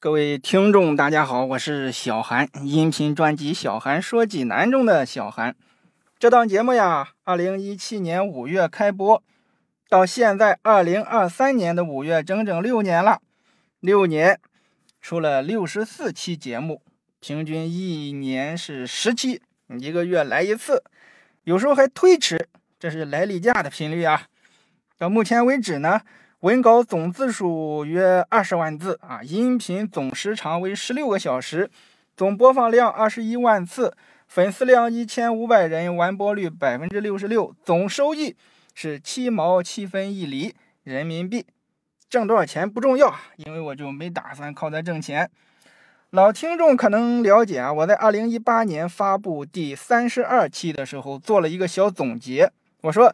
各位听众，大家好，我是小韩，音频专辑《小韩说济南》中的小韩。这档节目呀，二零一七年五月开播，到现在二零二三年的五月，整整六年了。六年出了六十四期节目，平均一年是十期，一个月来一次，有时候还推迟，这是来例假的频率啊。到目前为止呢。文稿总字数约二十万字啊，音频总时长为十六个小时，总播放量二十一万次，粉丝量一千五百人，完播率百分之六十六，总收益是七毛七分一厘人民币。挣多少钱不重要，因为我就没打算靠它挣钱。老听众可能了解啊，我在二零一八年发布第三十二期的时候做了一个小总结，我说。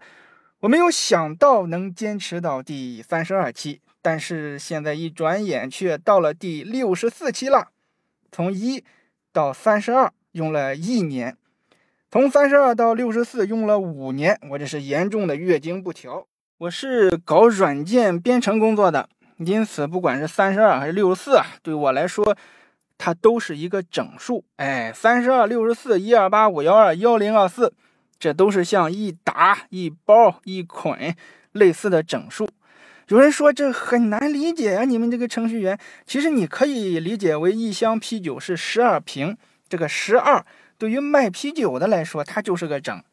我没有想到能坚持到第三十二期，但是现在一转眼却到了第六十四期了。从一到三十二用了一年，从三十二到六十四用了五年，我这是严重的月经不调。我是搞软件编程工作的，因此不管是三十二还是六十四啊，对我来说它都是一个整数。哎，三十二、六十四、一二八、五幺二、幺零二四。这都是像一打、一包、一捆类似的整数。有人说这很难理解啊，你们这个程序员，其实你可以理解为一箱啤酒是十二瓶，这个十二对于卖啤酒的来说，它就是个整。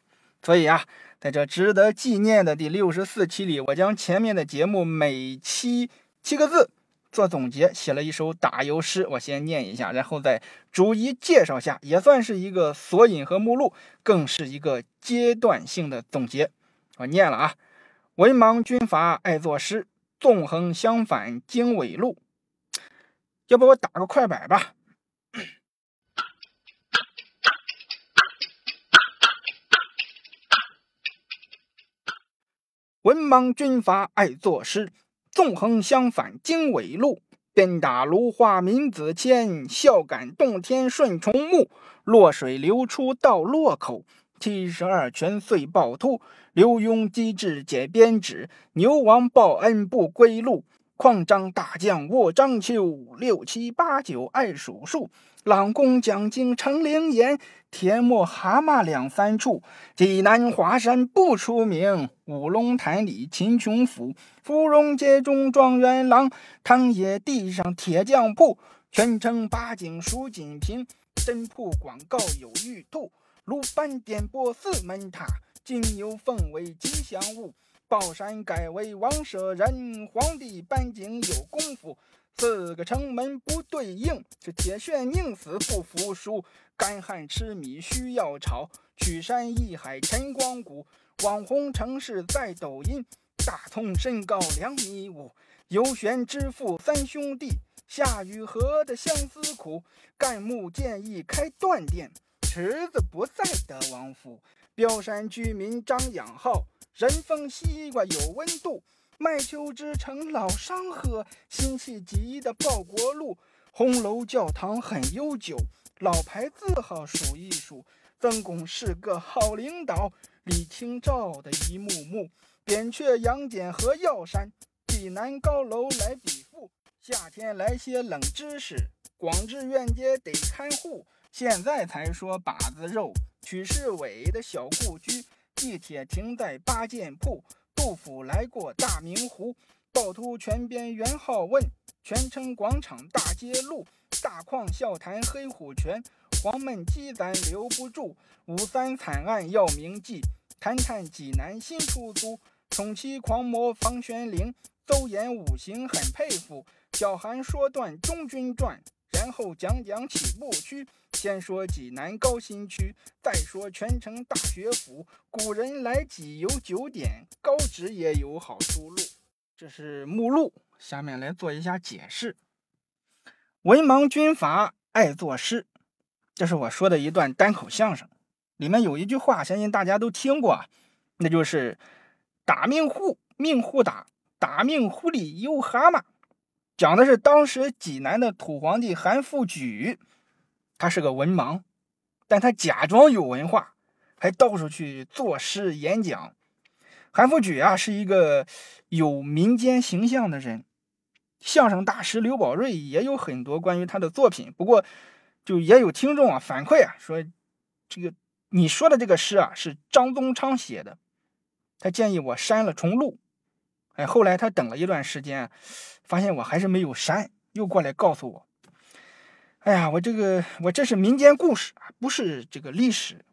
所以啊，在这值得纪念的第六十四期里，我将前面的节目每期七个字。做总结，写了一首打油诗，我先念一下，然后再逐一介绍下，也算是一个索引和目录，更是一个阶段性的总结。我念了啊，文盲军阀爱作诗，纵横相反经纬路。要不我打个快板吧？文盲军阀爱作诗。纵横相反经纬路，鞭打芦花明子千，孝感洞天顺虫木。落水流出到洛口，七十二泉遂暴突。刘墉机智解鞭指，牛王报恩不归路。况张大将卧章丘，六七八九爱数数。朗公讲经成灵岩，天没蛤蟆两三处。济南华山不出名，五龙潭里秦琼府。芙蓉街中状元郎，汤野地上铁匠铺。全城八景数锦屏，真铺广告有玉兔。鲁班点拨四门塔，金牛凤为吉祥物。宝山改为王舍人，皇帝搬景有功夫。四个城门不对应，这铁血宁死不服输。干旱吃米需要炒，曲山一海陈光谷。网红城市在抖音，大葱身高两米五。游玄之父三兄弟，夏雨荷的相思苦。干木建议开断店，池子不在德王府。标山居民张养浩，人逢西瓜有温度。麦秋之城老商河，辛弃疾的报国路，红楼教堂很悠久，老牌字号数一数。曾公是个好领导，李清照的一幕幕。扁鹊、杨戬和药山，济南高楼来比附。夏天来些冷知识，广智院街得看护。现在才说把子肉，曲世伟的小故居，地铁停在八件铺。杜甫来过大明湖，趵突泉边元好问，泉城广场大街路，大矿笑谈黑虎泉，黄焖鸡咱留不住，五三惨案要铭记，谈谈济南新出租，宠妻狂魔房玄龄，邹衍五行很佩服，小韩说段中军传，然后讲讲起步区。先说济南高新区，再说全城大学府。古人来济有九点，高职也有好出路。这是目录，下面来做一下解释。文盲军阀爱作诗，这是我说的一段单口相声，里面有一句话，相信大家都听过，那就是“打命户，命户打，打命户里有蛤蟆”，讲的是当时济南的土皇帝韩复榘。他是个文盲，但他假装有文化，还到处去作诗演讲。韩复榘啊，是一个有民间形象的人。相声大师刘宝瑞也有很多关于他的作品，不过就也有听众啊反馈啊说，这个你说的这个诗啊是张宗昌写的，他建议我删了重录。哎，后来他等了一段时间，发现我还是没有删，又过来告诉我，哎呀，我这个我这是民间故事啊，不是这个历史，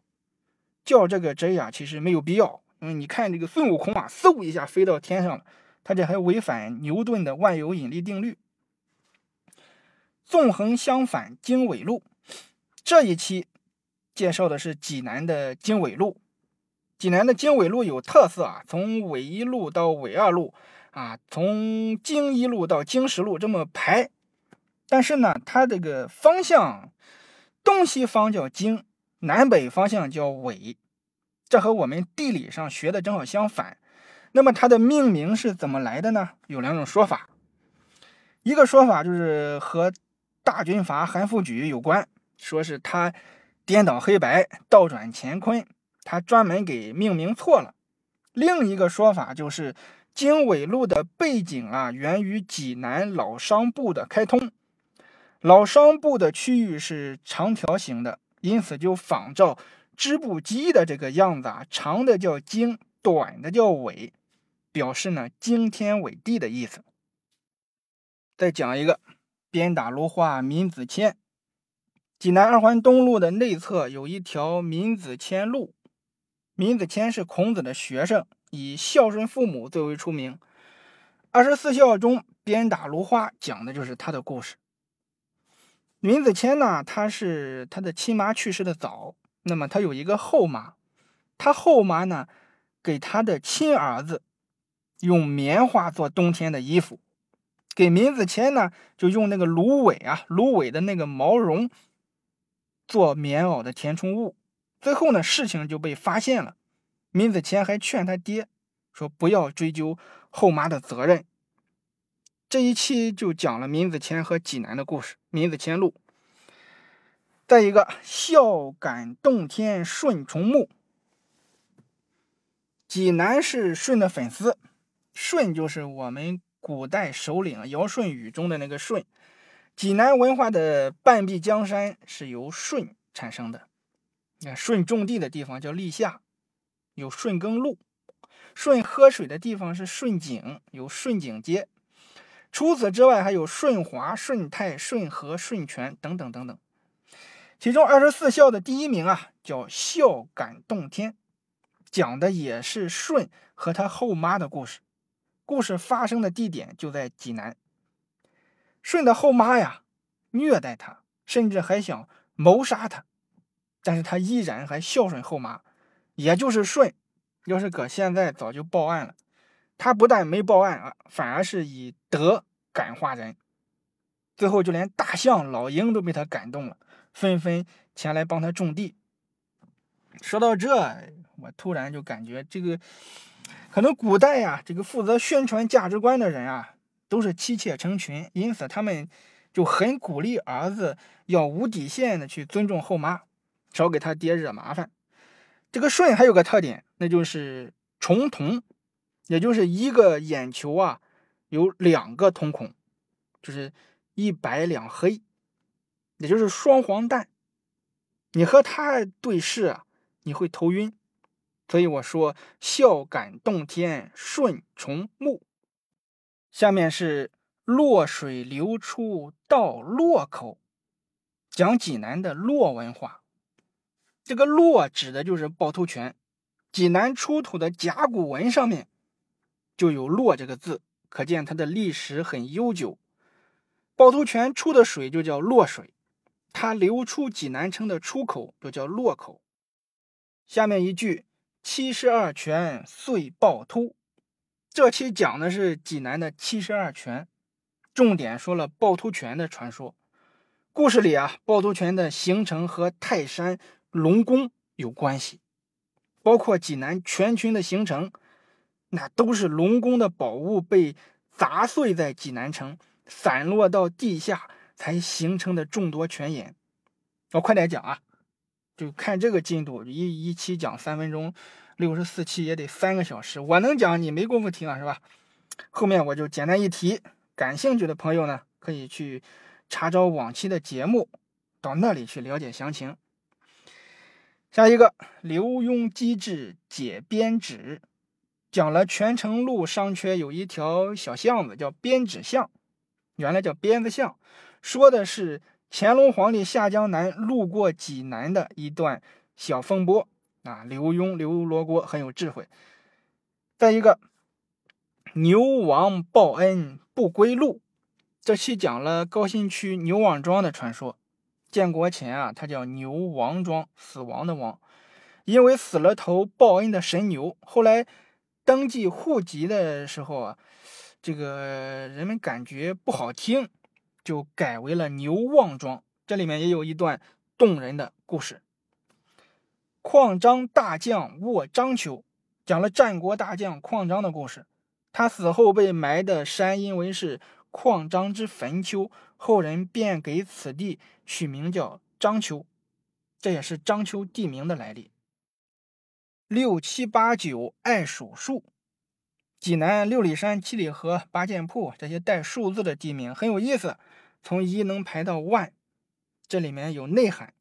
叫这个真呀，其实没有必要。嗯，你看这个孙悟空啊，嗖一下飞到天上了。他这还违反牛顿的万有引力定律。纵横相反经纬路，这一期介绍的是济南的经纬路。济南的经纬路有特色啊，从纬一路到纬二路啊，从经一路到经十路这么排。但是呢，它这个方向东西方叫经，南北方向叫纬，这和我们地理上学的正好相反。那么它的命名是怎么来的呢？有两种说法，一个说法就是和大军阀韩复榘有关，说是他颠倒黑白、倒转乾坤，他专门给命名错了。另一个说法就是经纬路的背景啊，源于济南老商埠的开通，老商埠的区域是长条形的，因此就仿照织布机的这个样子啊，长的叫经，短的叫纬。表示呢惊天纬地的意思。再讲一个，鞭打芦花闵子骞。济南二环东路的内侧有一条闵子骞路。闵子骞是孔子的学生，以孝顺父母最为出名。二十四孝中，鞭打芦花讲的就是他的故事。闵子骞呢，他是他的亲妈去世的早，那么他有一个后妈，他后妈呢给他的亲儿子。用棉花做冬天的衣服，给闵子骞呢，就用那个芦苇啊，芦苇的那个毛绒做棉袄的填充物。最后呢，事情就被发现了。闵子骞还劝他爹说：“不要追究后妈的责任。”这一期就讲了闵子骞和济南的故事，《闵子骞录》。再一个，孝感动天顺从墓，济南是舜的粉丝。舜就是我们古代首领尧舜禹中的那个舜，济南文化的半壁江山是由舜产生的。那舜种地的地方叫历下，有舜耕路；舜喝水的地方是舜井，有舜井街。除此之外，还有舜华、舜泰、舜和、舜泉等等等等。其中二十四孝的第一名啊，叫孝感动天，讲的也是舜和他后妈的故事。故事发生的地点就在济南。舜的后妈呀，虐待他，甚至还想谋杀他，但是他依然还孝顺后妈。也就是舜，要是搁现在早就报案了。他不但没报案啊，反而是以德感化人。最后就连大象、老鹰都被他感动了，纷纷前来帮他种地。说到这，我突然就感觉这个。可能古代呀，这个负责宣传价值观的人啊，都是妻妾成群，因此他们就很鼓励儿子要无底线的去尊重后妈，少给他爹惹麻烦。这个舜还有个特点，那就是重瞳，也就是一个眼球啊有两个瞳孔，就是一白两黑，也就是双黄蛋。你和他对视啊，你会头晕。所以我说孝感动天顺从目。下面是洛水流出到洛口，讲济南的洛文化。这个洛指的就是趵突泉，济南出土的甲骨文上面就有洛这个字，可见它的历史很悠久。趵突泉出的水就叫洛水，它流出济南城的出口就叫洛口。下面一句。七十二泉遂趵突，这期讲的是济南的七十二泉，重点说了趵突泉的传说。故事里啊，趵突泉的形成和泰山龙宫有关系，包括济南泉群的形成，那都是龙宫的宝物被砸碎在济南城，散落到地下才形成的众多泉眼。我快点讲啊！就看这个进度，一一期讲三分钟，六十四期也得三个小时。我能讲，你没工夫听啊，是吧？后面我就简单一提，感兴趣的朋友呢，可以去查找往期的节目，到那里去了解详情。下一个，刘墉机智解编纸，讲了泉城路商圈有一条小巷子叫编纸巷，原来叫鞭子巷，说的是乾隆皇帝下江南路过济南的一段小风波啊。刘墉刘罗锅很有智慧。再一个，牛王报恩不归路，这期讲了高新区牛王庄的传说。建国前啊，它叫牛王庄，死亡的王，因为死了头报恩的神牛。后来登记户籍的时候啊，这个人们感觉不好听，就改为了牛旺庄。这里面也有一段动人的故事。矿张大将卧章丘，讲了战国大将矿张的故事。他死后被埋的山，因为是。矿张之坟丘，后人便给此地取名叫章丘，这也是章丘地名的来历。六七八九爱数数，济南六里山、七里河、八件铺这些带数字的地名很有意思，从一能排到万，这里面有内涵。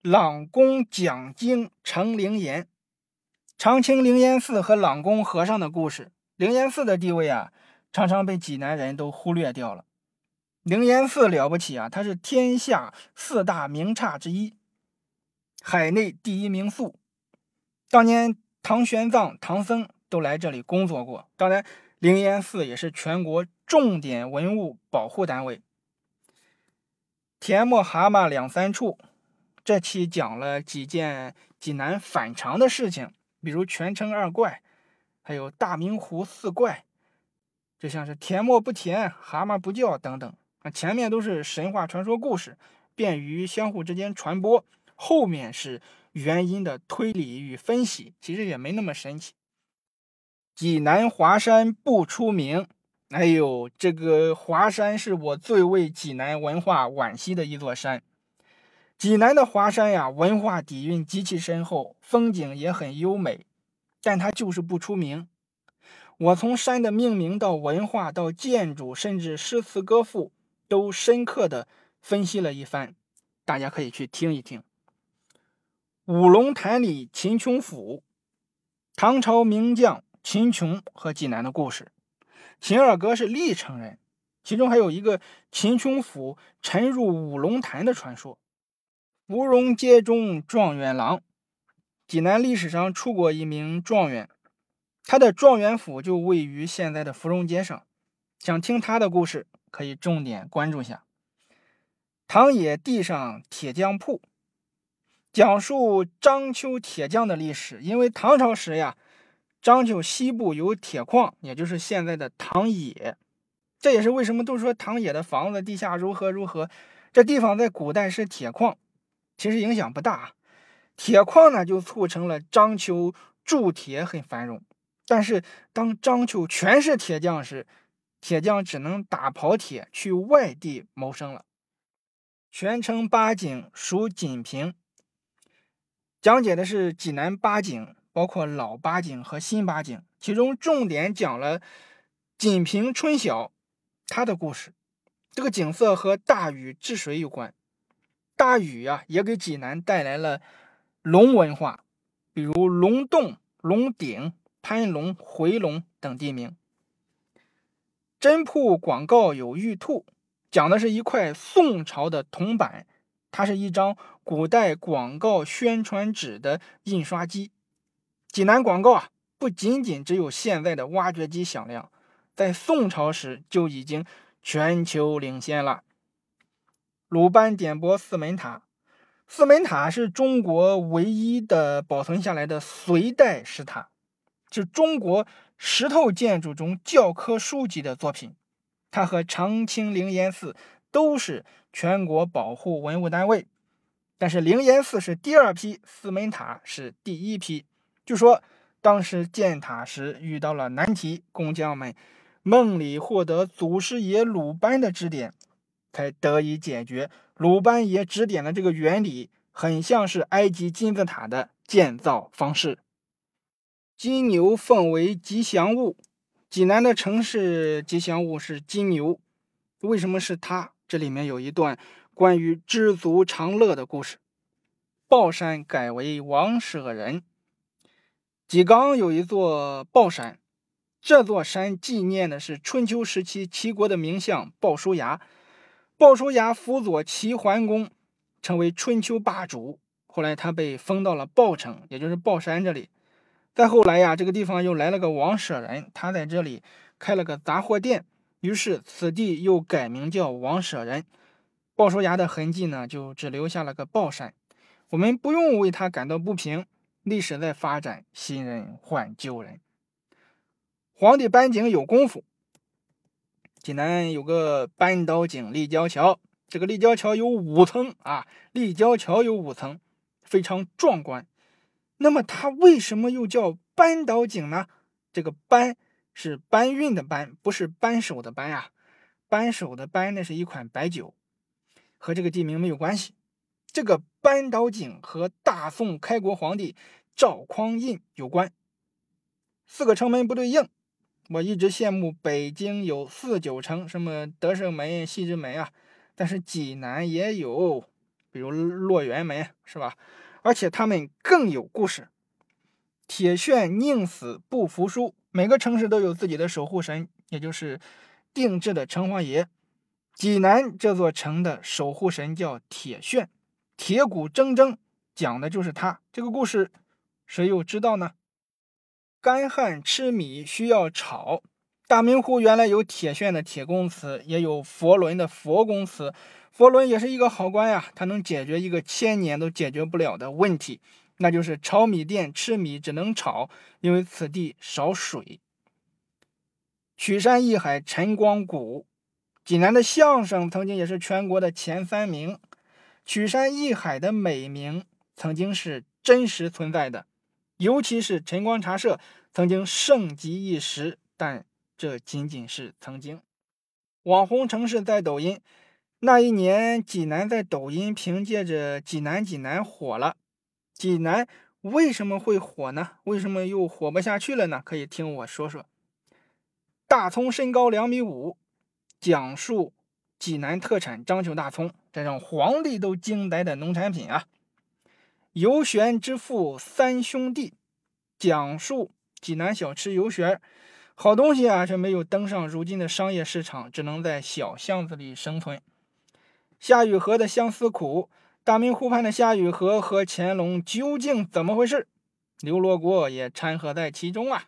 朗公讲经成灵岩，长青灵岩寺和朗公和尚的故事。灵岩寺的地位啊。常常被济南人都忽略掉了。灵岩寺了不起啊，它是天下四大名刹之一，海内第一名宿。当年唐玄奘、唐僧都来这里工作过。当然，灵岩寺也是全国重点文物保护单位。田磨蛤蟆两三处，这期讲了几件济南反常的事情，比如泉城二怪，还有大明湖四怪。就像是甜沫不甜，蛤蟆不叫等等啊，前面都是神话传说故事，便于相互之间传播。后面是原因的推理与分析，其实也没那么神奇。济南华山不出名，哎呦，这个华山是我最为济南文化惋惜的一座山。济南的华山呀，文化底蕴极其深厚，风景也很优美，但它就是不出名。我从山的命名到文化到建筑，甚至诗词歌赋，都深刻的分析了一番，大家可以去听一听。五龙潭里秦琼府，唐朝名将秦琼和济南的故事。秦二哥是历城人，其中还有一个秦琼府沉入五龙潭的传说。芙蓉街中状元郎，济南历史上出过一名状元。他的状元府就位于现在的芙蓉街上，想听他的故事，可以重点关注下。唐野地上铁匠铺，讲述章丘铁匠的历史。因为唐朝时呀，章丘西部有铁矿，也就是现在的唐野，这也是为什么都说唐野的房子地下如何如何。这地方在古代是铁矿，其实影响不大。铁矿呢，就促成了章丘铸铁很繁荣。但是，当章丘全是铁匠时，铁匠只能打跑铁去外地谋生了。全城八景属锦屏，讲解的是济南八景，包括老八景和新八景，其中重点讲了锦屏春晓它的故事。这个景色和大禹治水有关，大禹呀也给济南带来了龙文化，比如龙洞、龙顶。蟠龙、回龙等地名。真铺广告有玉兔，讲的是一块宋朝的铜板，它是一张古代广告宣传纸的印刷机。济南广告啊，不仅仅只有现在的挖掘机响亮，在宋朝时就已经全球领先了。鲁班点拨四门塔，四门塔是中国唯一的保存下来的隋代石塔。是中国石头建筑中教科书级的作品，它和长青灵岩寺都是全国保护文物单位，但是灵岩寺是第二批，四门塔是第一批。据说当时建塔时遇到了难题，工匠们梦里获得祖师爷鲁班的指点，才得以解决。鲁班爷指点的这个原理，很像是埃及金字塔的建造方式。金牛奉为吉祥物，济南的城市吉祥物是金牛，为什么是它？这里面有一段关于知足常乐的故事。豹山改为王舍人。济冈有一座豹山，这座山纪念的是春秋时期齐国的名相鲍叔牙。鲍叔牙辅佐齐桓公，成为春秋霸主。后来他被封到了鲍城，也就是豹山这里。再后来呀，这个地方又来了个王舍人，他在这里开了个杂货店，于是此地又改名叫王舍人。鲍叔牙的痕迹呢，就只留下了个鲍山。我们不用为他感到不平。历史在发展，新人换旧人。皇帝搬井有功夫。济南有个扳倒井立交桥，这个立交桥有五层啊，立交桥有五层，非常壮观。那么它为什么又叫扳倒井呢？这个扳是搬运的搬，不是扳手的扳呀。扳手的扳那是一款白酒，和这个地名没有关系。这个扳倒井和大宋开国皇帝赵匡胤有关。四个城门不对应，我一直羡慕北京有四九城，什么德胜门、西直门啊，但是济南也有，比如落元门，是吧？而且他们更有故事。铁铉宁死不服输，每个城市都有自己的守护神，也就是定制的城隍爷。济南这座城的守护神叫铁铉。铁骨铮铮，讲的就是他。这个故事，谁又知道呢？干旱吃米需要炒。大明湖原来有铁铉的铁公祠，也有佛伦的佛公祠。佛伦也是一个好官呀，他能解决一个千年都解决不了的问题，那就是炒米店吃米只能炒，因为此地少水。曲山义海晨光谷，济南的相声曾经也是全国的前三名。曲山义海的美名曾经是真实存在的，尤其是晨光茶社曾经盛极一时，但这仅仅是曾经。网红城市在抖音，那一年济南在抖音凭借着“济南济南”火了。济南为什么会火呢？为什么又火不下去了呢？可以听我说说。大葱身高两米五，讲述。济南特产章丘大葱，这让皇帝都惊呆的农产品啊！游玄之父三兄弟，讲述济南小吃游玄，好东西啊，却没有登上如今的商业市场，只能在小巷子里生存。夏雨荷的相思苦，大明湖畔的夏雨荷和乾隆究竟怎么回事？刘罗锅也掺和在其中啊！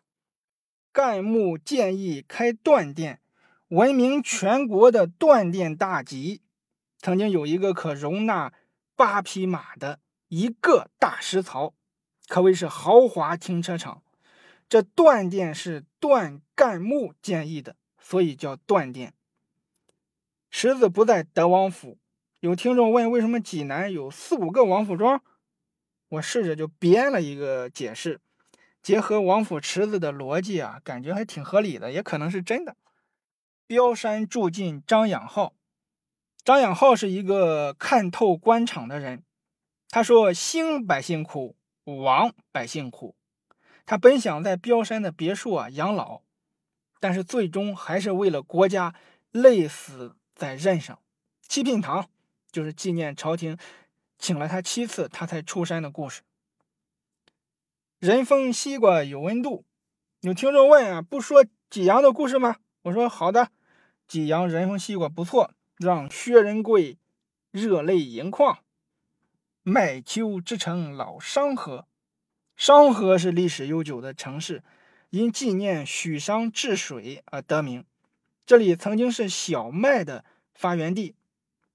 干木建议开断店。闻名全国的断店大集，曾经有一个可容纳八匹马的一个大石槽，可谓是豪华停车场。这断店是段干木建议的，所以叫断店。池子不在德王府。有听众问，为什么济南有四五个王府庄？我试着就编了一个解释，结合王府池子的逻辑啊，感觉还挺合理的，也可能是真的。标山住进张养浩，张养浩是一个看透官场的人。他说：“兴百姓苦，亡百姓苦。”他本想在标山的别墅啊养老，但是最终还是为了国家累死在任上。七品堂就是纪念朝廷请了他七次，他才出山的故事。人风西瓜有温度，有听众问啊，不说济阳的故事吗？我说好的，济阳人风西瓜不错，让薛仁贵热泪盈眶。麦丘之城老商河，商河是历史悠久的城市，因纪念许商治水而得名。这里曾经是小麦的发源地，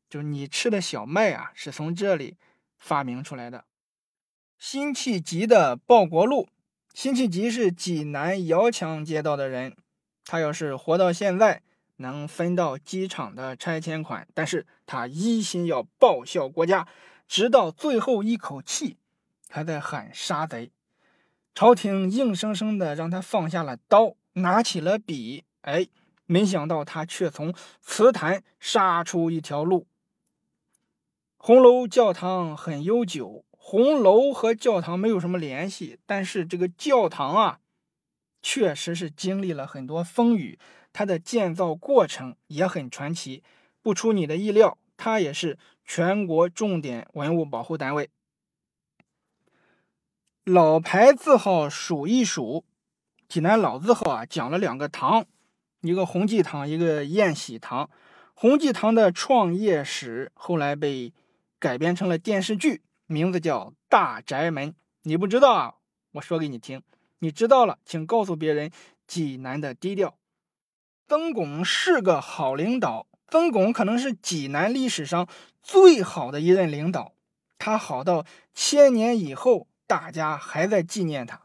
就你吃的小麦啊，是从这里发明出来的。辛弃疾的报国录，辛弃疾是济南遥墙街道的人。他要是活到现在，能分到机场的拆迁款，但是他一心要报效国家，直到最后一口气，还在喊杀贼。朝廷硬生生的让他放下了刀，拿起了笔，哎，没想到他却从词坛杀出一条路。红楼教堂很悠久，红楼和教堂没有什么联系，但是这个教堂啊。确实是经历了很多风雨，它的建造过程也很传奇。不出你的意料，它也是全国重点文物保护单位。老牌字号数一数，济南老字号啊，讲了两个堂，一个洪济堂，一个宴喜堂。洪济堂的创业史后来被改编成了电视剧，名字叫《大宅门》。你不知道啊？我说给你听。你知道了，请告诉别人济南的低调。曾巩是个好领导，曾巩可能是济南历史上最好的一任领导，他好到千年以后。大家还在纪念他。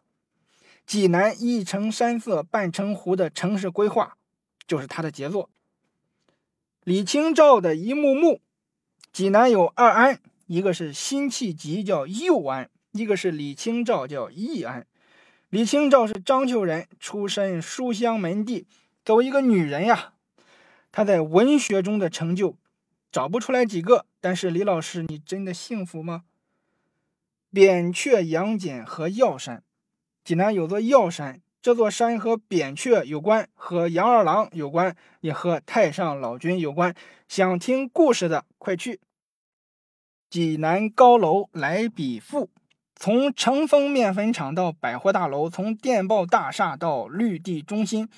济南一城山色半城湖的城市规划，就是他的杰作。李清照的一幕幕。济南有二安，一个是辛弃疾叫右安，一个是李清照叫义安。李清照是章丘人，出身书香门第。作为一个女人呀，她在文学中的成就找不出来几个。但是李老师，你真的幸福吗？扁鹊、杨戬和药山，济南有座药山，这座山和扁鹊有关，和杨二郎有关，也和太上老君有关。想听故事的，快去！济南高楼来比富，从成丰面粉厂到百货大楼，从电报大厦到绿地中心，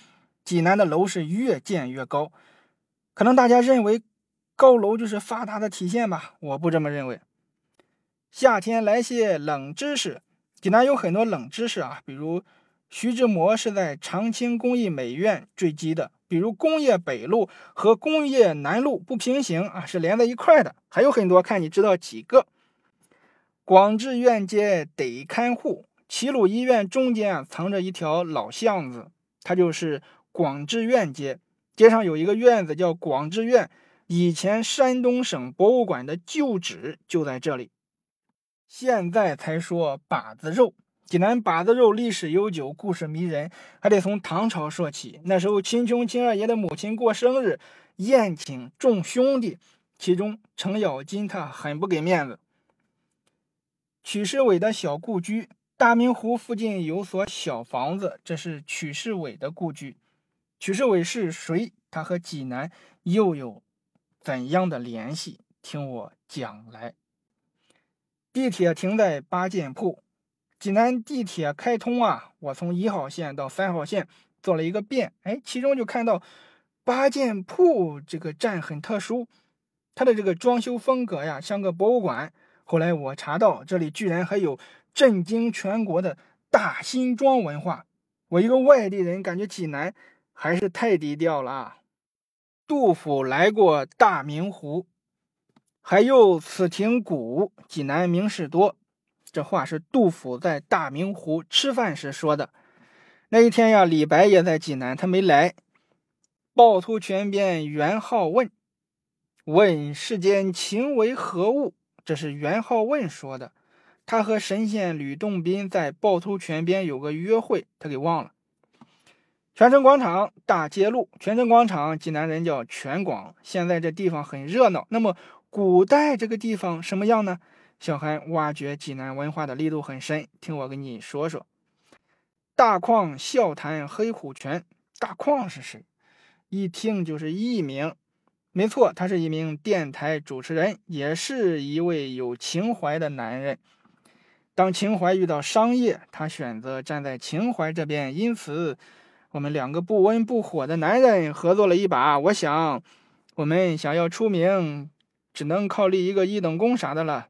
济南的楼是越建越高。可能大家认为高楼就是发达的体现吧？我不这么认为。夏天来些冷知识，济南有很多冷知识啊，比如徐志摩是在长青工艺美院坠机的，比如工业北路和工业南路不平行啊，是连在一块的，还有很多，看你知道几个。广智院街得看护，齐鲁医院中间啊藏着一条老巷子，它就是广智院街，街上有一个院子叫广智院，以前山东省博物馆的旧址就在这里。现在才说把子肉，济南把子肉历史悠久，故事迷人，还得从唐朝说起。那时候，秦琼秦二爷的母亲过生日，宴请众兄弟，其中程咬金他很不给面子。曲世伟的小故居，大明湖附近有所小房子，这是曲世伟的故居。曲世伟是谁？他和济南又有怎样的联系？听我讲来。地铁停在八件铺，济南地铁开通啊！我从一号线到三号线做了一个遍，哎，其中就看到八件铺这个站很特殊，它的这个装修风格呀，像个博物馆。后来我查到这里居然还有震惊全国的大新庄文化，我一个外地人感觉济南还是太低调了啊！杜甫来过大明湖。还有此亭古，济南名士多。这话是杜甫在大明湖吃饭时说的。那一天呀，李白也在济南，他没来。趵突泉边元好问，问世间情为何物？这是元好问说的。他和神仙吕洞宾在趵突泉边有个约会，他给忘了。泉城广场大街路，泉城广场济南人叫泉广。现在这地方很热闹。那么。古代这个地方什么样呢？小韩挖掘济南文化的力度很深，听我跟你说说。大矿笑谈黑虎泉，大矿是谁？一听就是艺名。没错，他是一名电台主持人，也是一位有情怀的男人。当情怀遇到商业，他选择站在情怀这边。因此，我们两个不温不火的男人合作了一把。我想，我们想要出名。只能靠立一个一等功啥的了。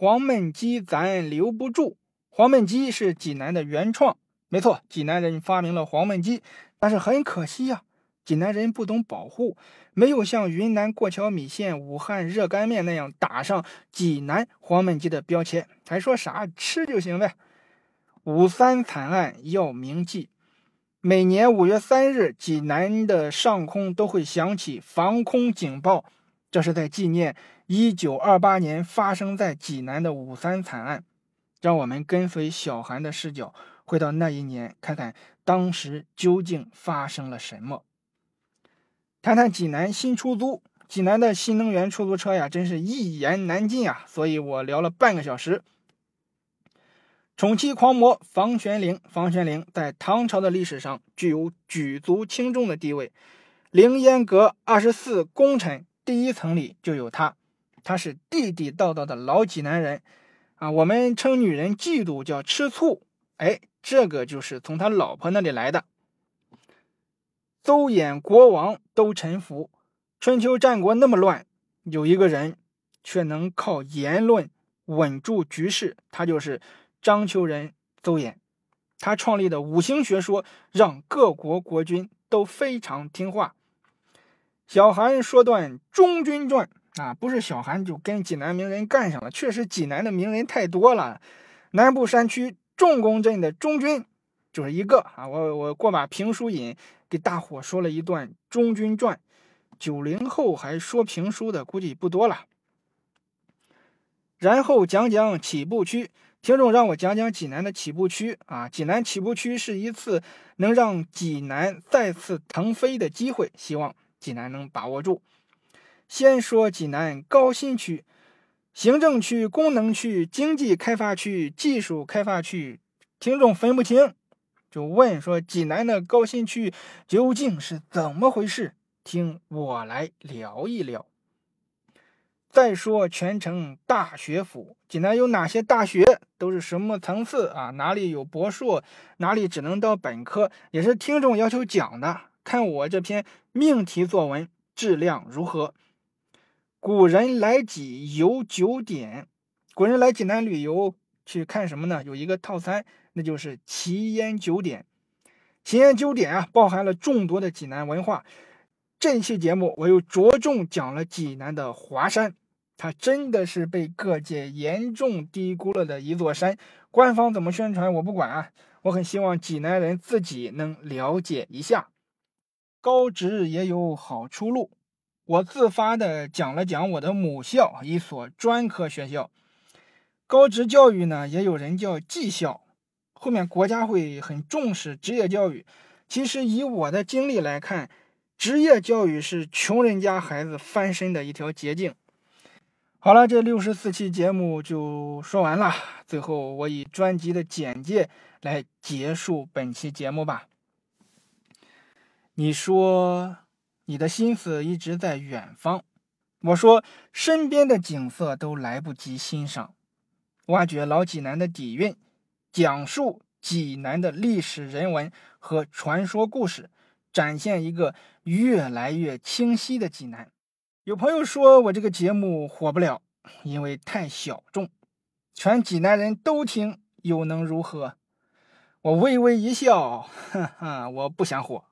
黄焖鸡咱留不住。黄焖鸡是济南的原创，没错，济南人发明了黄焖鸡。但是很可惜呀，济南人不懂保护，没有像云南过桥米线、武汉热干面那样打上济南黄焖鸡的标签，还说啥吃就行呗。五三惨案要铭记，每年五月三日，济南的上空都会响起防空警报。这是在纪念1928年发生在济南的五三惨案，让我们跟随小韩的视角回到那一年，看看当时究竟发生了什么。谈谈济南新出租，济南的新能源出租车呀，真是一言难尽啊！所以我聊了半个小时。宠妻狂魔房玄龄，房玄龄在唐朝的历史上具有举足轻重的地位。凌烟阁二十四功臣第一层里就有他，他是地地道道的老济南人啊。我们称女人嫉妒叫吃醋，哎，这个就是从他老婆那里来的。邹衍国王都臣服，春秋战国那么乱，有一个人却能靠言论稳住局势，他就是。章丘人邹衍，他创立的五行学说让各国国君都非常听话。小韩说段中军传啊，不是小韩就跟济南名人干上了，确实济南的名人太多了。南部山区重工镇的中军就是一个啊，我我过把评书瘾，给大伙说了一段中军传。九零后还说评书的估计不多了。然后讲讲起步区。听众让我讲讲济南的起步区啊，济南起步区是一次能让济南再次腾飞的机会，希望济南能把握住。先说济南高新区、行政区、功能区、经济开发区、技术开发区，听众分不清，就问说济南的高新区究竟是怎么回事？听我来聊一聊。再说全城大学府，济南有哪些大学？都是什么层次啊？哪里有博硕？哪里只能到本科？也是听众要求讲的。看我这篇命题作文质量如何？古人来济游九点，古人来济南旅游去看什么呢？有一个套餐，那就是奇烟九点。奇烟九点啊，包含了众多的济南文化。这期节目我又着重讲了济南的华山。它真的是被各界严重低估了的一座山，官方怎么宣传我不管啊，我很希望济南人自己能了解一下。高职也有好出路，我自发的讲了讲我的母校，一所专科学校。高职教育呢，也有人叫技校，后面国家会很重视职业教育。其实以我的经历来看，职业教育是穷人家孩子翻身的一条捷径。好了，这六十四期节目就说完了。最后，我以专辑的简介来结束本期节目吧。你说你的心思一直在远方，我说身边的景色都来不及欣赏。挖掘老济南的底蕴，讲述济南的历史人文和传说故事，展现一个越来越清晰的济南。有朋友说我这个节目火不了，因为太小众，全济南人都听又能如何？我微微一笑，哈哈，我不想火。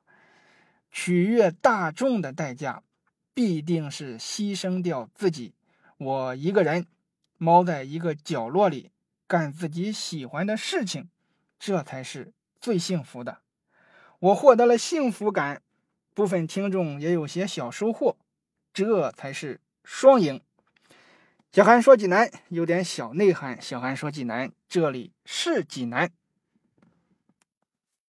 取悦大众的代价，必定是牺牲掉自己。我一个人猫在一个角落里干自己喜欢的事情，这才是最幸福的。我获得了幸福感，部分听众也有些小收获。这才是双赢。小韩说济南有点小内涵。小韩说济南，这里是济南。